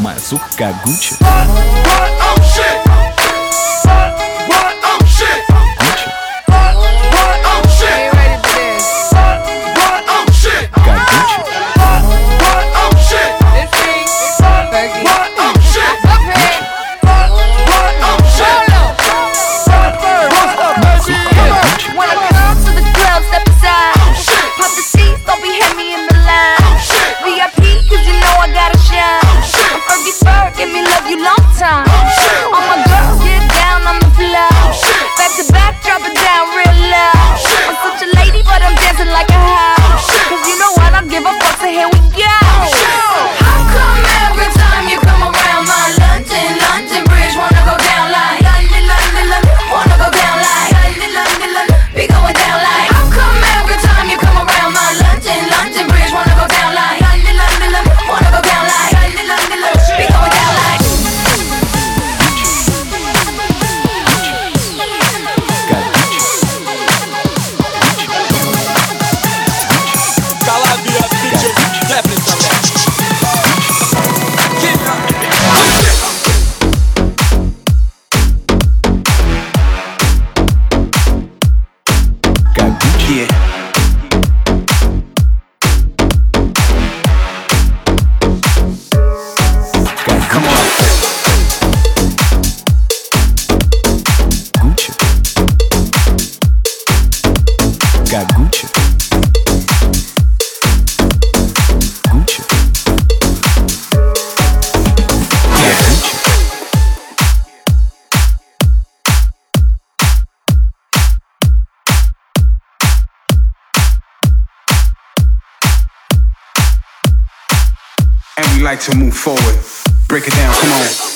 Mas o Kaguchi. like a high. Gagucha. and we like to move forward. Break it down, come on.